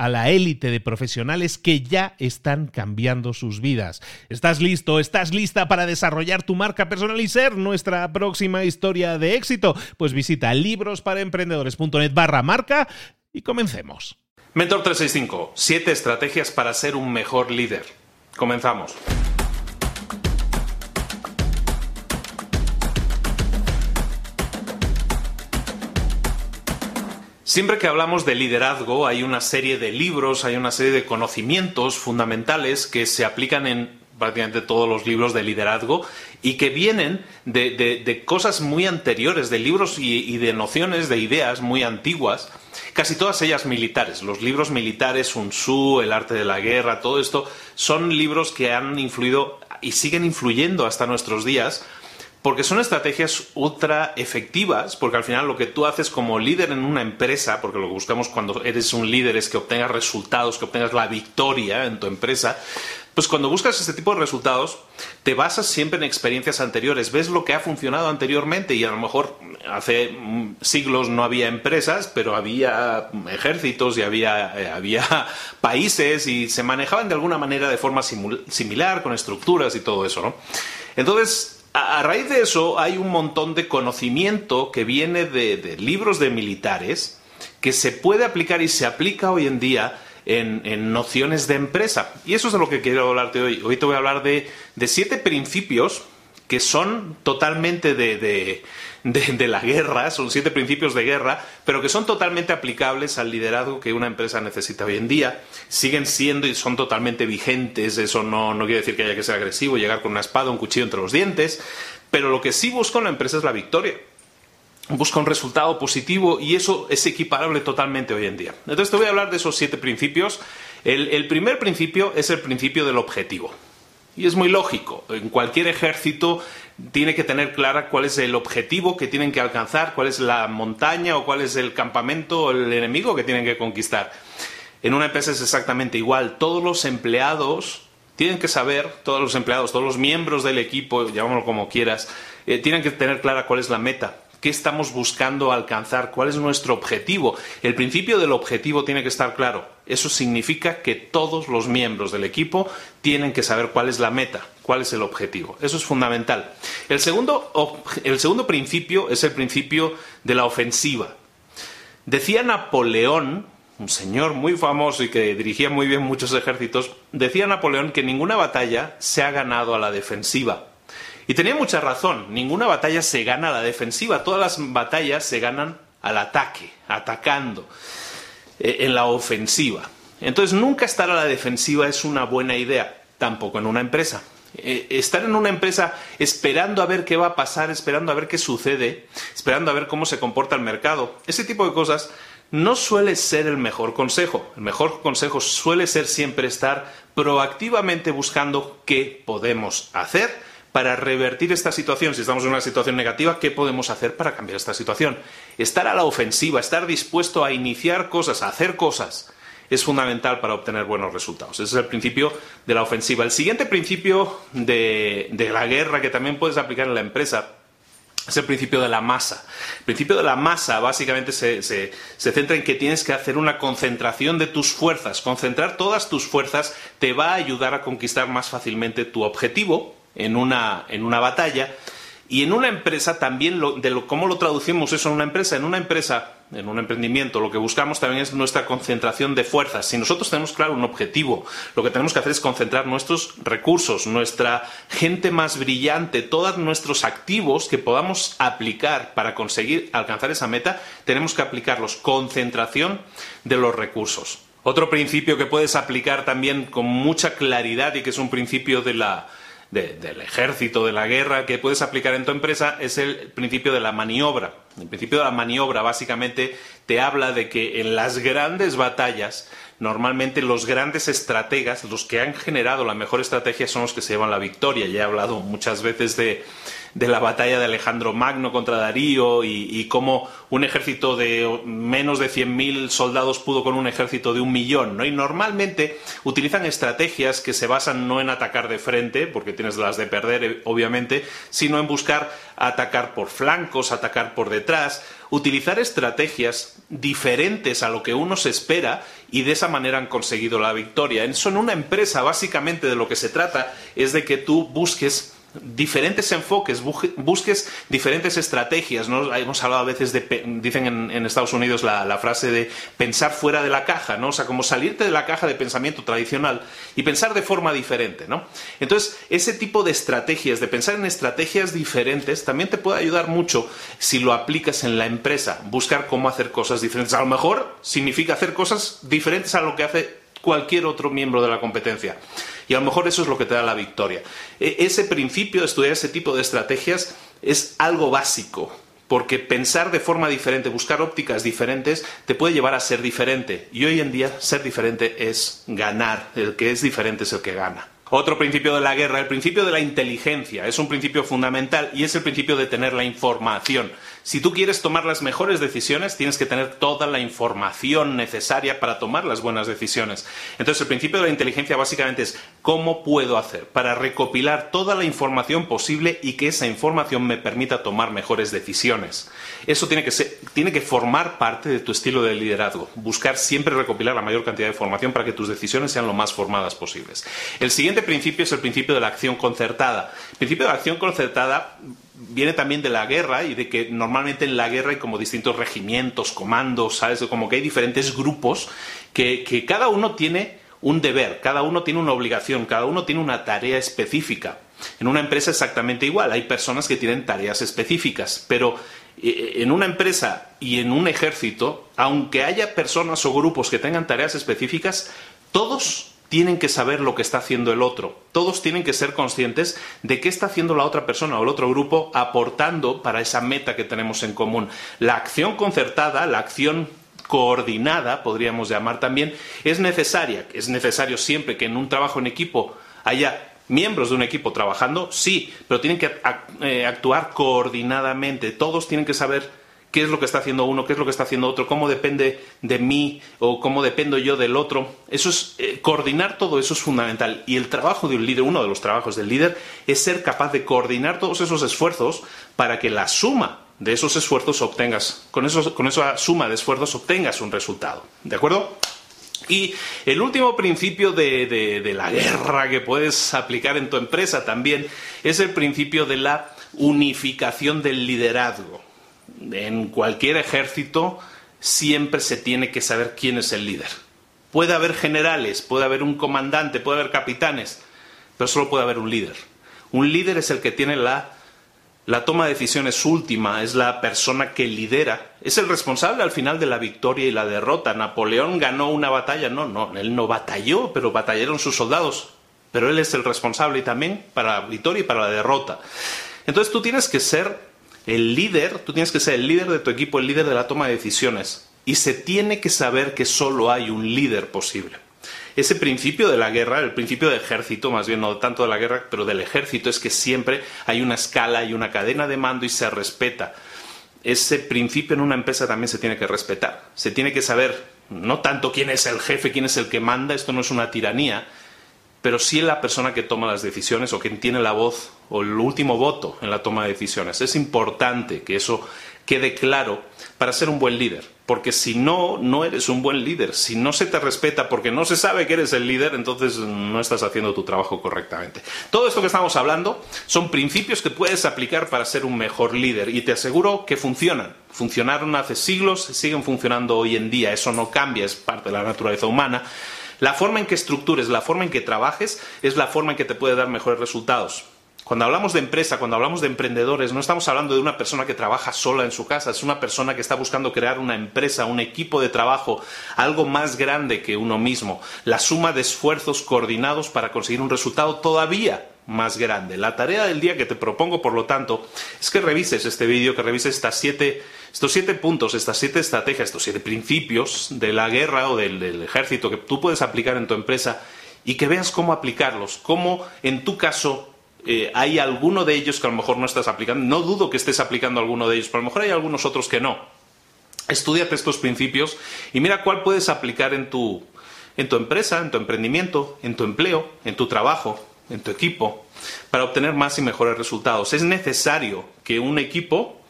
a la élite de profesionales que ya están cambiando sus vidas. ¿Estás listo? ¿Estás lista para desarrollar tu marca personal y ser nuestra próxima historia de éxito? Pues visita librosparaemprendedores.net barra marca y comencemos. Mentor 365, 7 estrategias para ser un mejor líder. Comenzamos. Siempre que hablamos de liderazgo hay una serie de libros, hay una serie de conocimientos fundamentales que se aplican en prácticamente todos los libros de liderazgo y que vienen de, cosas muy anteriores, de libros y, de nociones, de ideas muy antiguas, casi todas ellas militares. Los libros militares, Sun Tzu, El arte de la guerra, todo esto, son libros que han influido y siguen influyendo hasta nuestros días porque son estrategias ultra efectivas, porque al final lo que tú haces como líder en una empresa, porque lo que buscamos cuando eres un líder es que obtengas resultados, que obtengas la victoria en tu empresa, pues cuando buscas este tipo de resultados, te basas siempre en experiencias anteriores, ves lo que ha funcionado anteriormente y a lo mejor hace siglos no había empresas, pero había ejércitos y había, eh, había países y se manejaban de alguna manera de forma similar, con estructuras y todo eso, ¿no? Entonces, a, raíz de eso hay un montón de conocimiento que viene de, libros de militares que se puede aplicar y se aplica hoy en día en, nociones de empresa. Y eso es de lo que quiero hablarte hoy. Hoy te voy a hablar de siete principios que son totalmente de, la guerra, son siete principios de guerra, pero que son totalmente aplicables al liderazgo que una empresa necesita hoy en día. Siguen siendo y son totalmente vigentes, eso no, no quiere decir que haya que ser agresivo, llegar con una espada, un cuchillo entre los dientes, pero lo que sí busca una empresa es la victoria busca un resultado positivo y eso es equiparable totalmente hoy en día. Entonces te voy a hablar de esos siete principios. el, primer principio es el principio del objetivo. Y es muy lógico. En cualquier ejército tiene que tener clara cuál es el objetivo que tienen que alcanzar, cuál es la montaña o cuál es el campamento o el enemigo que tienen que conquistar. En una empresa es exactamente igual. Todos los empleados tienen que saber, todos los empleados, todos los miembros del equipo, llamémoslo como quieras, eh, tienen que tener clara cuál es la meta qué estamos buscando alcanzar, cuál es nuestro objetivo. El principio del objetivo tiene que estar claro. Eso significa que todos los miembros del equipo tienen que saber cuál es la meta, cuál es el objetivo. Eso es fundamental. El segundo, el segundo principio es el principio de la ofensiva. Decía Napoleón, un señor muy famoso y que dirigía muy bien muchos ejércitos, decía Napoleón que ninguna batalla se ha ganado a la defensiva. Y tenía mucha razón, ninguna batalla se gana a la defensiva, todas las batallas se ganan al ataque, atacando, eh, en la ofensiva. Entonces nunca estar a la defensiva es una buena idea, tampoco en una empresa. Eh, estar en una empresa esperando a ver qué va a pasar, esperando a ver qué sucede, esperando a ver cómo se comporta el mercado, ese tipo de cosas no suele ser el mejor consejo. El mejor consejo suele ser siempre estar proactivamente buscando qué podemos hacer para revertir esta situación. Si estamos en una situación negativa, ¿qué podemos hacer para cambiar esta situación? Estar a la ofensiva, estar dispuesto a iniciar cosas, a hacer cosas, es fundamental para obtener buenos resultados. Ese es el principio de la ofensiva. El siguiente principio de, la guerra que también puedes aplicar en la empresa es el principio de la masa. El principio de la masa básicamente se, se, centra en que tienes que hacer una concentración de tus fuerzas. Concentrar todas tus fuerzas te va a ayudar a conquistar más fácilmente tu objetivo en una, en una batalla. Y en una empresa también, lo, de lo, ¿cómo lo traducimos eso en una empresa? En una empresa, en un emprendimiento, lo que buscamos también es nuestra concentración de fuerzas. Si nosotros tenemos claro un objetivo, lo que tenemos que hacer es concentrar nuestros recursos, nuestra gente más brillante, todos nuestros activos que podamos aplicar para conseguir alcanzar esa meta, tenemos que aplicarlos. Concentración de los recursos. Otro principio que puedes aplicar también con mucha claridad y que es un principio de la, del ejército, de la guerra, que puedes aplicar en tu empresa es el principio de la maniobra. El principio de la maniobra básicamente te habla de que en las grandes batallas, normalmente los grandes estrategas, los que han generado la mejor estrategia son los que se llevan la victoria. Ya he hablado muchas veces de, de la batalla de Alejandro Magno contra Darío y, cómo un ejército de menos de 100.000 soldados pudo con un ejército de un millón, ¿no? Y normalmente utilizan estrategias que se basan no en atacar de frente, porque tienes las de perder, eh, obviamente, sino en buscar atacar por flancos, atacar por detrás, utilizar estrategias diferentes a lo que uno se espera y de esa manera han conseguido la victoria. Eso en una empresa, básicamente de lo que se trata es de que tú busques diferentes enfoques, busques diferentes estrategias. ¿no? Hemos hablado a veces de, dicen en, Estados Unidos la, frase de pensar fuera de la caja, ¿no? O sea, como salirte de la caja de pensamiento tradicional y pensar de forma diferente, ¿no? Entonces, ese tipo de estrategias, de pensar en estrategias diferentes, también te puede ayudar mucho si lo aplicas en la empresa, buscar cómo hacer cosas diferentes. A lo mejor significa hacer cosas diferentes a lo que hace cualquier otro miembro de la competencia. Y a lo mejor eso es lo que te da la victoria. E, ese principio de estudiar ese tipo de estrategias es algo básico, porque pensar de forma diferente, buscar ópticas diferentes, te puede llevar a ser diferente. Y hoy en día ser diferente es ganar, el que es diferente es el que gana. Otro principio de la guerra, el principio de la inteligencia, es un principio fundamental y es el principio de tener la información. Si tú quieres tomar las mejores decisiones, tienes que tener toda la información necesaria para tomar las buenas decisiones. Entonces, el principio de la inteligencia básicamente es cómo puedo hacer para recopilar toda la información posible y que esa información me permita tomar mejores decisiones. Eso tiene que, tiene que formar parte de tu estilo de liderazgo. Buscar siempre recopilar la mayor cantidad de información para que tus decisiones sean lo más formadas posibles. El siguiente principio es el principio de la acción concertada. El principio de la acción concertada viene también de la guerra y de que normalmente en la guerra hay como distintos regimientos, comandos, ¿sabes? Como que hay diferentes grupos que, que cada uno tiene un deber, cada uno tiene una obligación, cada uno tiene una tarea específica. En una empresa exactamente igual, hay personas que tienen tareas específicas, pero eh, en una empresa y en un ejército, aunque haya personas o grupos que tengan tareas específicas, todos tienen que saber lo que está haciendo el otro. Todos tienen que ser conscientes de qué está haciendo la otra persona o el otro grupo aportando para esa meta que tenemos en común. La acción concertada, la acción coordinada, podríamos llamar también, es necesaria. Es necesario siempre que en un trabajo en equipo haya miembros de un equipo trabajando, sí, pero tienen que eh, actuar coordinadamente. Todos tienen que saber qué es lo que está haciendo uno, qué es lo que está haciendo otro, cómo depende de mí o cómo dependo yo del otro. Eso es eh, coordinar todo eso es fundamental y el trabajo de un líder, uno de los trabajos del líder es ser capaz de coordinar todos esos esfuerzos para que la suma de esos esfuerzos obtengas, con, con esa suma de esfuerzos obtengas un resultado. ¿De acuerdo? Y el último principio de, de, la guerra que puedes aplicar en tu empresa también es el principio de la unificación del liderazgo en cualquier ejército siempre se tiene que saber quién es el líder. Puede haber generales, puede haber un comandante, puede haber capitanes, pero solo puede haber un líder. Un líder es el que tiene la, la toma de decisiones última, es la persona que lidera, es el responsable al final de la victoria y la derrota. Napoleón ganó una batalla, no, no, él no batalló, pero batallaron sus soldados, pero él es el responsable también para la victoria y para la derrota. Entonces tú tienes que ser el líder, tú tienes que ser el líder de tu equipo, el líder de la toma de decisiones. Y se tiene que saber que solo hay un líder posible. ese principio de la guerra, el principio del ejército, más bien no tanto de la guerra, pero del ejército, es que siempre hay una escala y una cadena de mando y se respeta. Ese principio en una empresa también se tiene que respetar. Se tiene que saber no tanto quién es el jefe, quién es el que manda, esto no es una tiranía, pero sí la persona que toma las decisiones o quien tiene la voz o el último voto en la toma de decisiones. Es importante que eso quede claro para ser un buen líder, porque si no, no eres un buen líder. Si no se te respeta porque no se sabe que eres el líder, entonces no estás haciendo tu trabajo correctamente. Todo esto que estamos hablando son principios que puedes aplicar para ser un mejor líder y te aseguro que funcionan. Funcionaron hace siglos, siguen funcionando hoy en día, eso no cambia, es parte de la naturaleza humana la forma en que estructures, la forma en que trabajes, es la forma en que te puede dar mejores resultados. Cuando hablamos de empresa, cuando hablamos de emprendedores, no estamos hablando de una persona que trabaja sola en su casa, es una persona que está buscando crear una empresa, un equipo de trabajo, algo más grande que uno mismo, la suma de esfuerzos coordinados para conseguir un resultado todavía más grande. La tarea del día que te propongo, por lo tanto, es que revises este vídeo, que revises estas siete, estos siete puntos, estas siete estrategias, estos siete principios de la guerra o del, ejército que tú puedes aplicar en tu empresa y que veas cómo aplicarlos, cómo en tu caso eh, hay alguno de ellos que a lo mejor no estás aplicando. No dudo que estés aplicando alguno de ellos, pero a lo mejor hay algunos otros que no. Estudiate estos principios y mira cuál puedes aplicar en tu, en tu empresa, en tu emprendimiento, en tu empleo, en tu trabajo, en tu equipo, para obtener más y mejores resultados. Es necesario que un equipo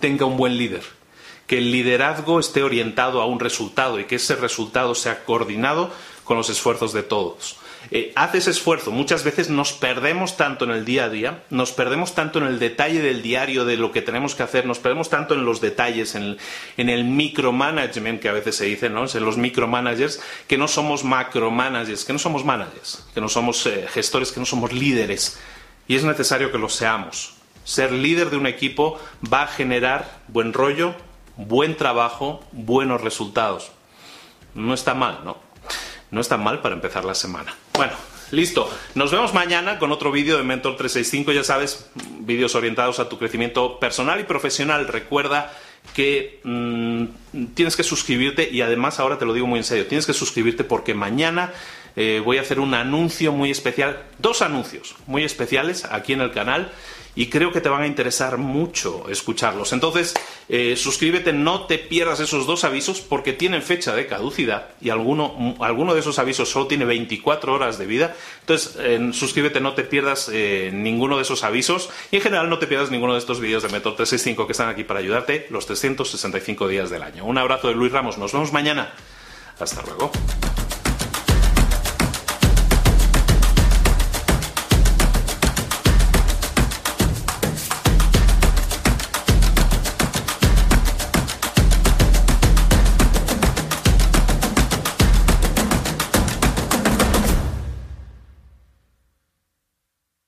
tenga un buen líder, que el liderazgo esté orientado a un resultado y que ese resultado sea coordinado con los esfuerzos de todos. Eh, hace esfuerzo. Muchas veces nos perdemos tanto en el día a día, nos perdemos tanto en el detalle del diario de lo que tenemos que hacer, nos perdemos tanto en los detalles, en el, micromanagement que a veces se dice, ¿no? En los micromanagers, que no somos macromanagers, que no somos managers, que no somos eh, gestores, que no somos líderes. Y es necesario que lo seamos. Ser líder de un equipo va a generar buen rollo, buen trabajo, buenos resultados. No está mal, ¿no? No está mal para empezar la semana. Bueno, listo. Nos vemos mañana con otro vídeo de Mentor 365. Ya sabes, vídeos orientados a tu crecimiento personal y profesional. Recuerda que mm, tienes que suscribirte y además ahora te lo digo muy en serio, tienes que suscribirte porque mañana eh, voy a hacer un anuncio muy especial, dos anuncios muy especiales aquí en el canal y creo que te van a interesar mucho escucharlos. Entonces, eh, suscríbete, no te pierdas esos dos avisos porque tienen fecha de caducidad y alguno, alguno de esos avisos solo tiene 24 horas de vida. Entonces, suscríbete, no te pierdas eh, ninguno de esos avisos y en general no te pierdas ninguno de estos vídeos de Método 365 que están aquí para ayudarte los 365 días del año. Un abrazo de Luis Ramos, nos vemos mañana. Hasta luego.